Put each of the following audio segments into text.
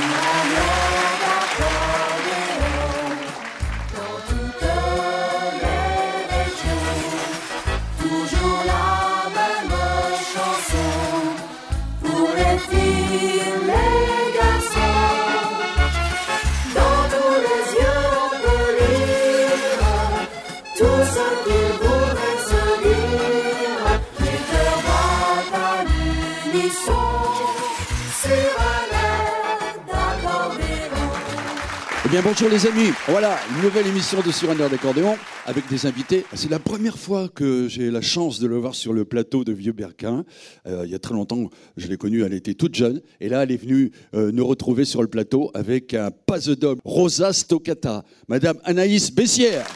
Amém. Bonjour les amis, voilà une nouvelle émission de Sur un air d'accordéon avec des invités. C'est la première fois que j'ai la chance de le voir sur le plateau de Vieux Berquin. Euh, il y a très longtemps, je l'ai connue, elle était toute jeune. Et là, elle est venue euh, nous retrouver sur le plateau avec un pas d'homme, Rosa Stoccata, Madame Anaïs Bessière.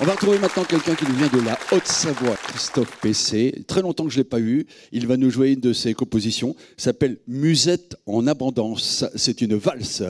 On va retrouver maintenant quelqu'un qui nous vient de la Haute-Savoie, Christophe PC. Très longtemps que je ne l'ai pas eu. Il va nous jouer une de ses compositions. s'appelle Musette en abondance. C'est une valse.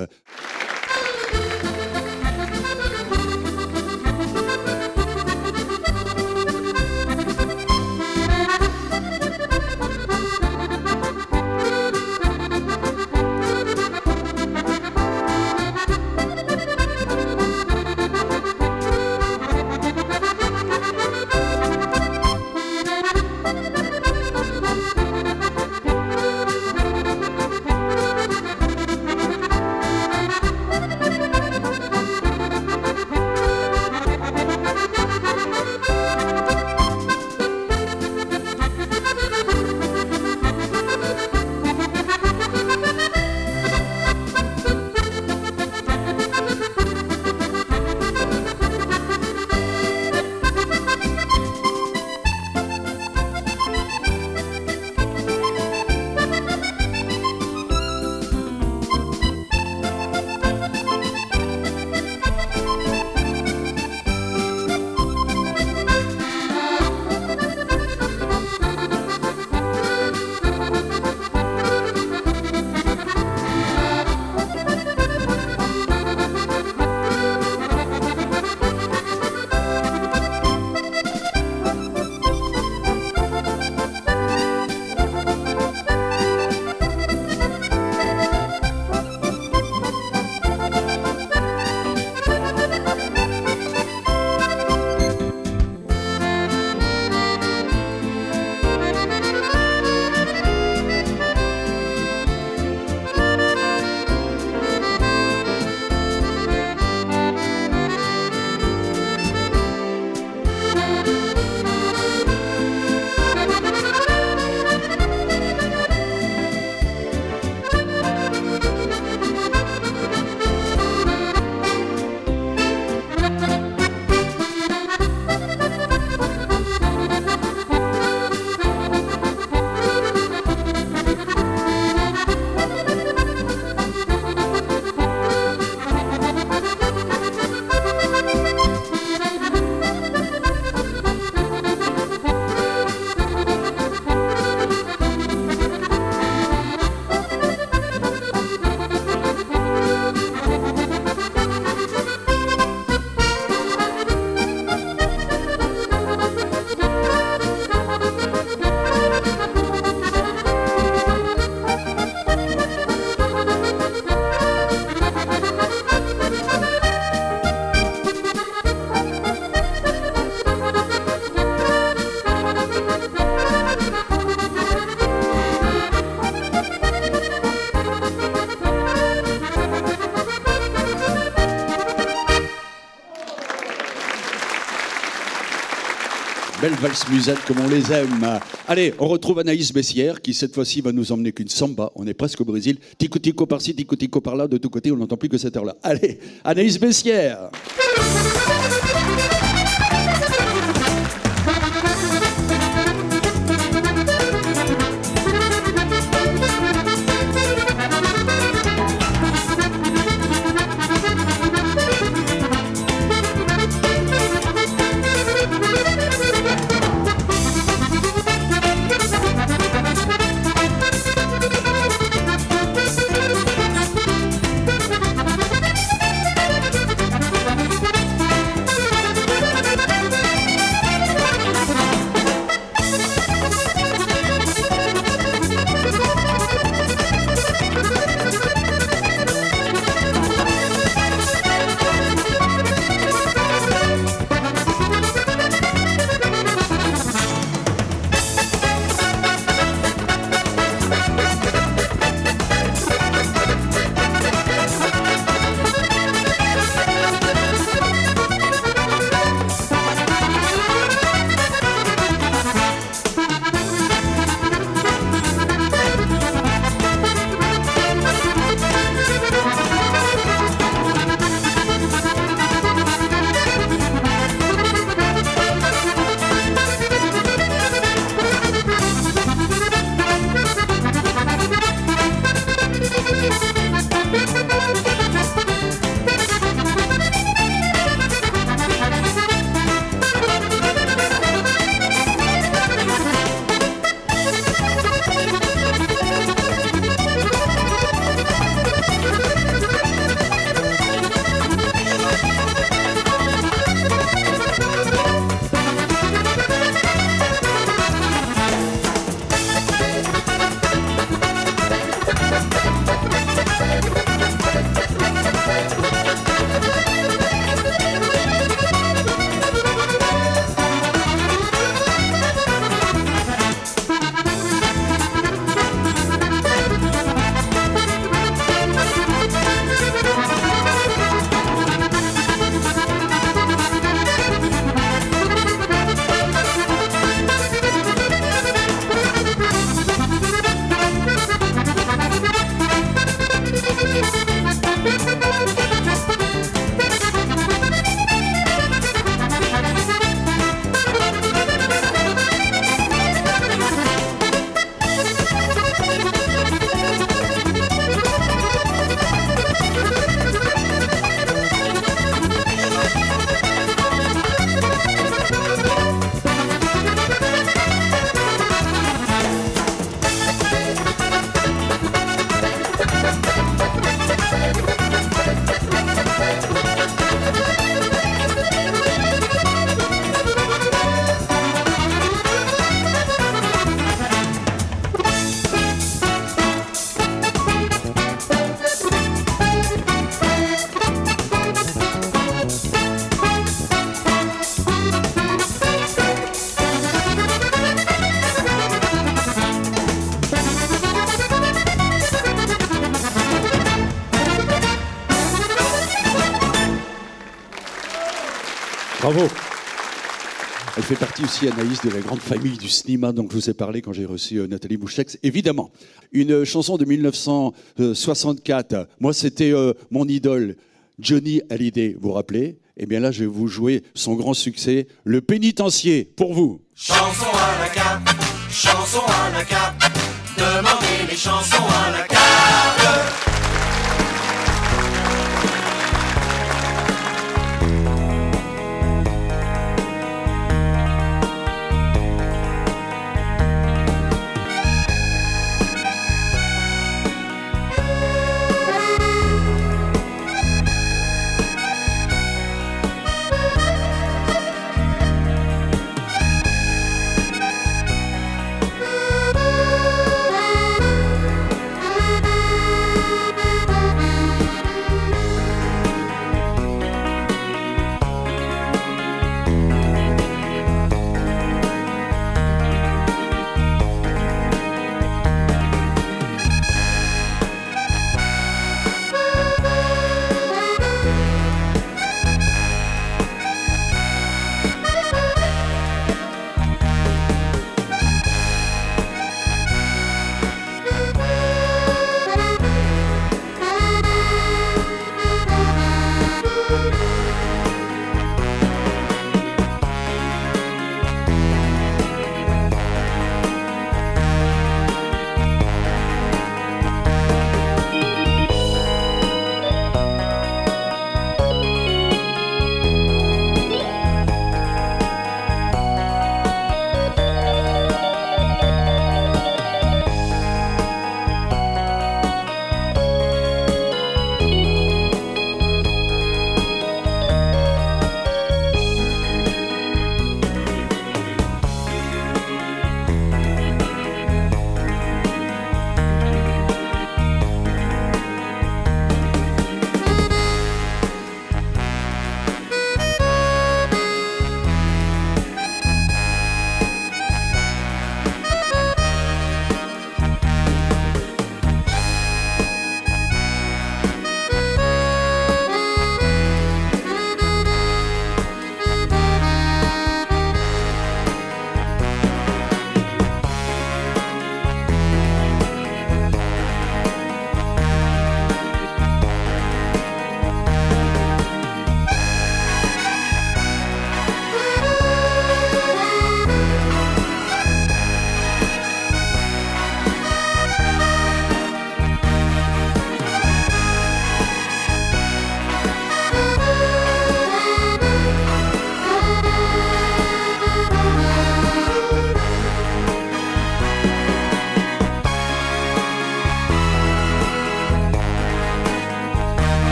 Belle valse musette comme on les aime. Allez, on retrouve Anaïs Bessière qui cette fois-ci va nous emmener qu'une samba. On est presque au Brésil. Tico tico par-ci, tico tico par-là. De tous côtés, on n'entend plus que cette heure-là. Allez, Anaïs Bessière. Bravo. Elle fait partie aussi, Anaïs, de la grande famille du cinéma dont je vous ai parlé quand j'ai reçu euh, Nathalie Bouchex. Évidemment, une chanson de 1964. Moi, c'était euh, mon idole, Johnny Hallyday. Vous vous rappelez? Eh bien là, je vais vous jouer son grand succès, Le Pénitencier, pour vous. Chanson à la carte, chanson à la carte, demandez les chansons à la carte.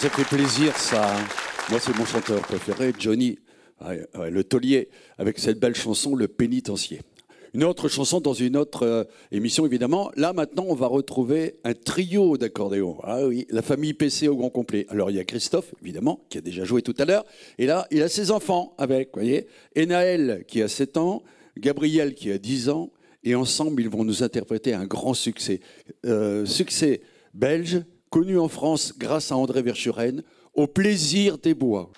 Ça fait plaisir, ça hein Moi, c'est mon chanteur préféré, Johnny, ouais, ouais, le taulier, avec cette belle chanson, Le pénitencier. Une autre chanson dans une autre euh, émission, évidemment. Là, maintenant, on va retrouver un trio d'accordéon. Ah oui, la famille PC au grand complet. Alors, il y a Christophe, évidemment, qui a déjà joué tout à l'heure. Et là, il a ses enfants avec, vous voyez. Et Naël, qui a 7 ans. Gabriel, qui a 10 ans. Et ensemble, ils vont nous interpréter un grand succès. Euh, succès belge, connu en France grâce à André Verschuren, Au plaisir des bois.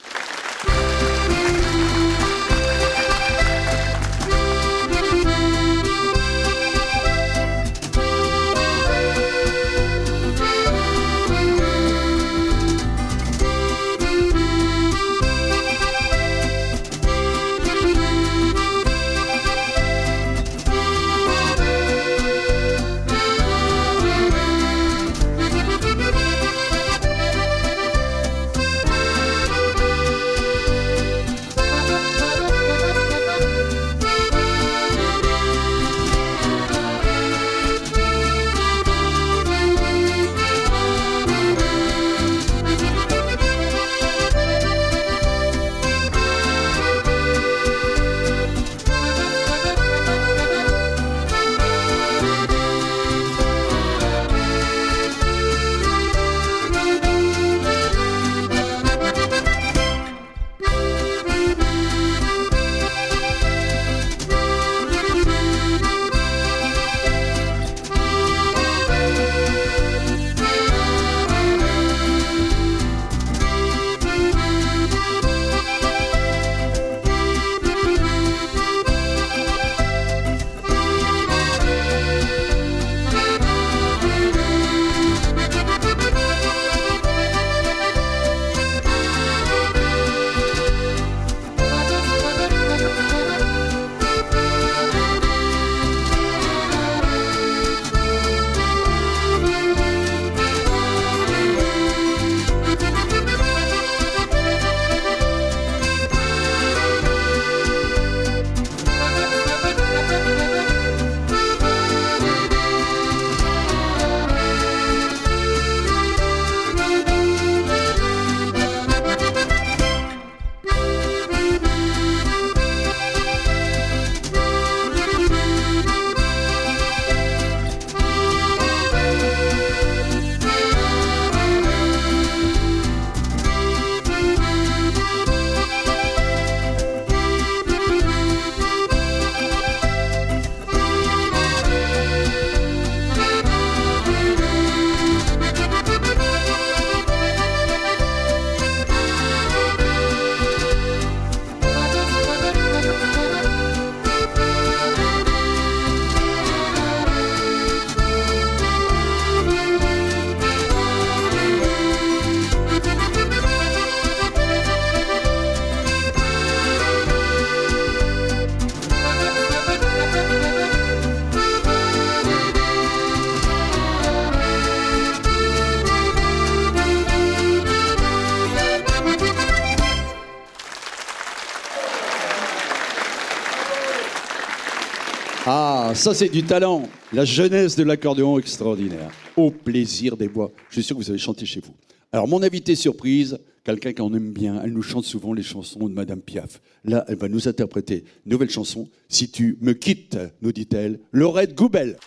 Ça c'est du talent. La jeunesse de l'accordéon extraordinaire. Au plaisir des bois. Je suis sûr que vous avez chanté chez vous. Alors mon invité surprise, quelqu'un qu'on aime bien, elle nous chante souvent les chansons de Madame Piaf. Là, elle va nous interpréter une nouvelle chanson. Si tu me quittes, nous dit-elle, Laurette Goubel.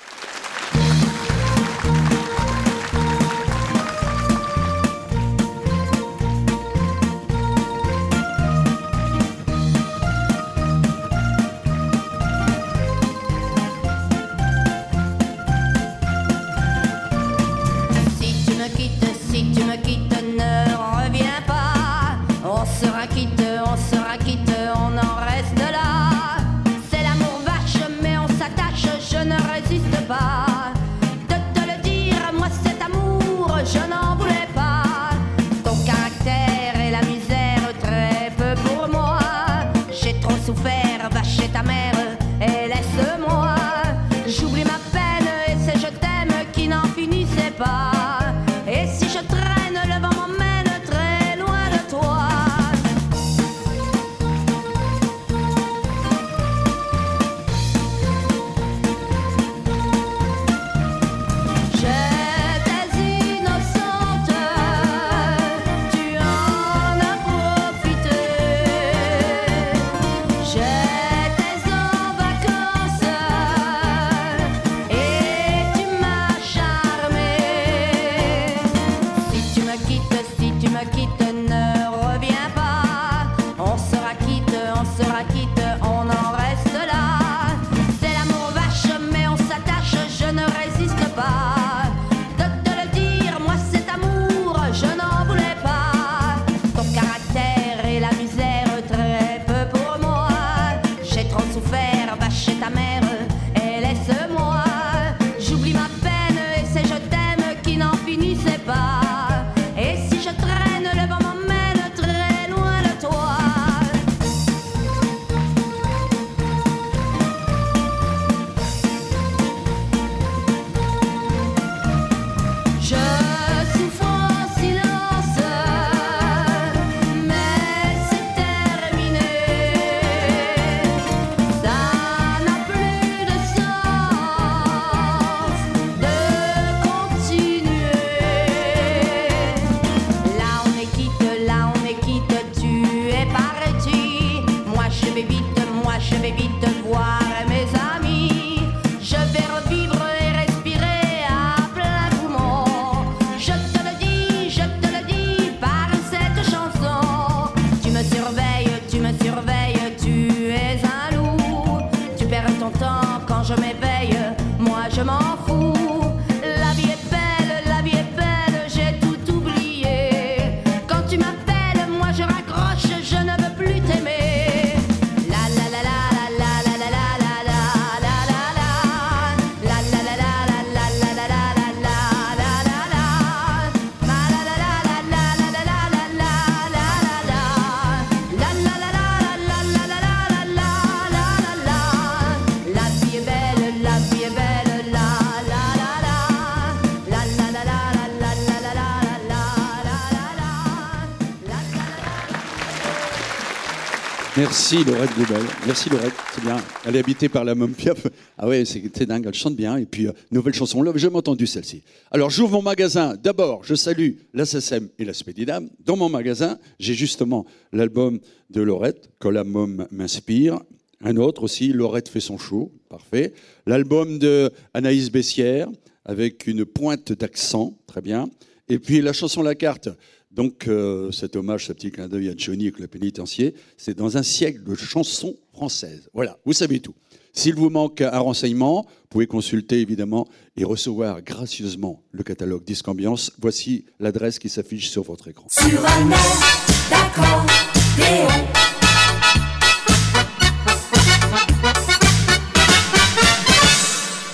fé m'en fous. Merci Laurette Goubel. Merci Laurette, c'est bien. Elle est habitée par la Mom Piaf. Ah ouais, c'est dingue, elle chante bien. Et puis, euh, nouvelle chanson, là, j'ai jamais entendu celle-ci. Alors, j'ouvre mon magasin. D'abord, je salue la SSM et la Spédidam. Dans mon magasin, j'ai justement l'album de Laurette, Quand la Mom m'inspire. Un autre aussi, Laurette fait son show. Parfait. L'album de Anaïs Bessière, avec une pointe d'accent. Très bien. Et puis, la chanson La Carte. Donc, euh, cet hommage, ce petit clin d'œil à Johnny avec le pénitencier, c'est dans un siècle de chansons françaises. Voilà, vous savez tout. S'il vous manque un renseignement, vous pouvez consulter évidemment et recevoir gracieusement le catalogue Disque Ambiance. Voici l'adresse qui s'affiche sur votre écran. Sur un air d'accordéon.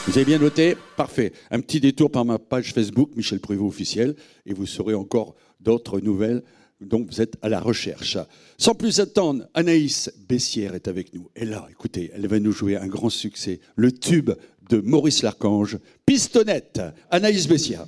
Vous avez bien noté? Parfait. Un petit détour par ma page Facebook, Michel Prévost officiel, et vous saurez encore d'autres nouvelles. Donc vous êtes à la recherche. Sans plus attendre, Anaïs Bessière est avec nous. Et là, écoutez, elle va nous jouer un grand succès, le tube de Maurice Larchange, Pistonnette. Anaïs Bessière.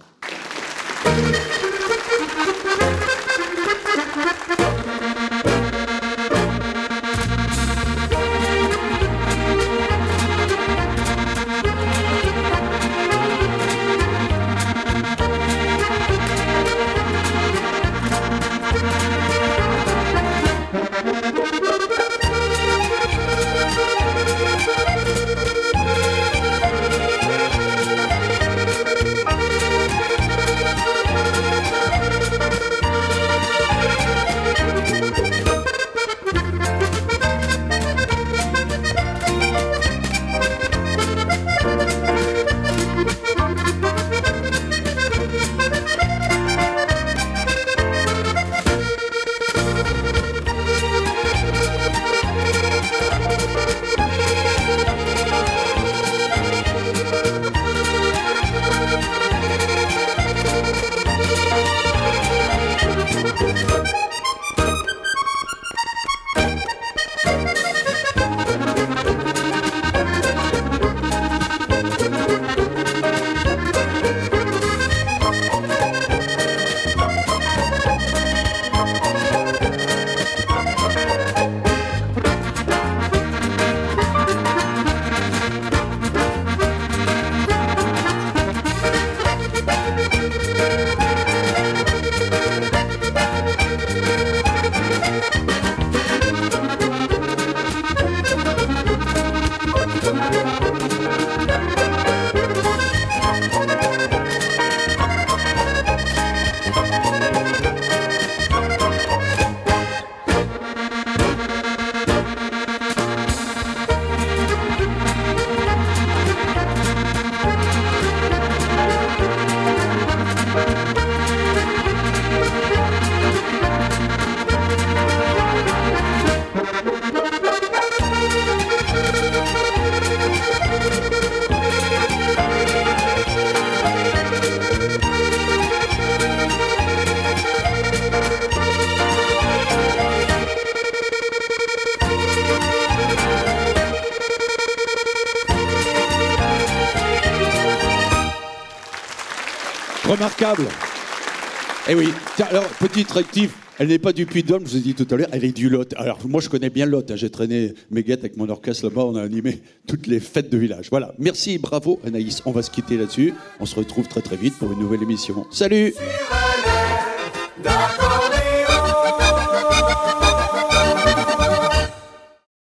Remarquable. Eh oui. Alors, petite rectif. Elle n'est pas du Puy-de-Dôme, je vous ai dit tout à l'heure, elle est du Lot. Alors, moi, je connais bien le Lot. hein. J'ai traîné mes guettes avec mon orchestre là-bas. On a animé toutes les fêtes de village. Voilà. Merci, bravo, Anaïs. On va se quitter là-dessus. On se retrouve très, très vite pour une nouvelle émission. Salut!